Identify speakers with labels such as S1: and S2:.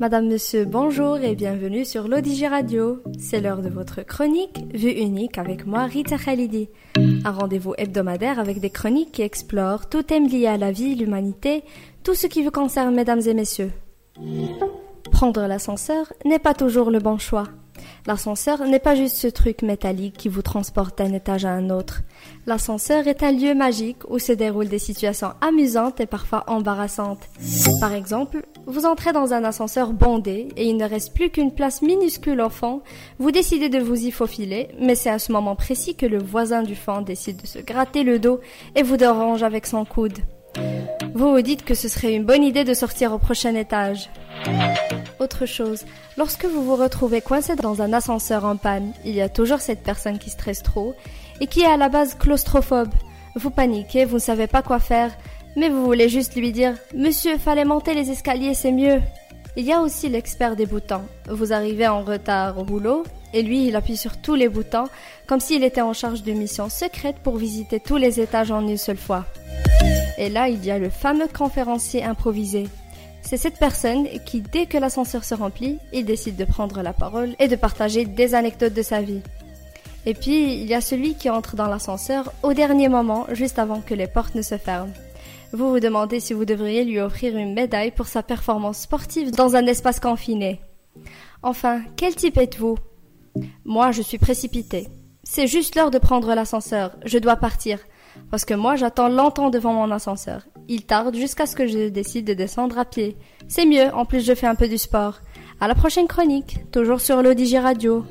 S1: Madame, Monsieur, bonjour et bienvenue sur l'Odigi Radio. C'est l'heure de votre chronique Vue unique avec moi, Rita Khalidi. Un rendez-vous hebdomadaire avec des chroniques qui explorent tout thème lié à la vie, l'humanité, tout ce qui vous concerne, mesdames et messieurs. Prendre l'ascenseur n'est pas toujours le bon choix. L'ascenseur n'est pas juste ce truc métallique qui vous transporte d'un étage à un autre. L'ascenseur est un lieu magique où se déroulent des situations amusantes et parfois embarrassantes. Par exemple, vous entrez dans un ascenseur bondé et il ne reste plus qu'une place minuscule au fond. Vous décidez de vous y faufiler, mais c'est à ce moment précis que le voisin du fond décide de se gratter le dos et vous dérange avec son coude. Vous vous dites que ce serait une bonne idée de sortir au prochain étage. Autre chose, lorsque vous vous retrouvez coincé dans un ascenseur en panne, il y a toujours cette personne qui stresse trop et qui est à la base claustrophobe. Vous paniquez, vous ne savez pas quoi faire, mais vous voulez juste lui dire Monsieur, fallait monter les escaliers, c'est mieux. Il y a aussi l'expert des boutons. Vous arrivez en retard au boulot, et lui, il appuie sur tous les boutons, comme s'il était en charge d'une mission secrète pour visiter tous les étages en une seule fois. Et là, il y a le fameux conférencier improvisé. C'est cette personne qui, dès que l'ascenseur se remplit, il décide de prendre la parole et de partager des anecdotes de sa vie. Et puis, il y a celui qui entre dans l'ascenseur au dernier moment, juste avant que les portes ne se ferment. Vous vous demandez si vous devriez lui offrir une médaille pour sa performance sportive dans un espace confiné. Enfin, quel type êtes-vous? Moi, je suis précipité. C'est juste l'heure de prendre l'ascenseur. Je dois partir. Parce que moi, j'attends longtemps devant mon ascenseur. Il tarde jusqu'à ce que je décide de descendre à pied. C'est mieux, en plus je fais un peu du sport. À la prochaine chronique, toujours sur l'Odigi Radio.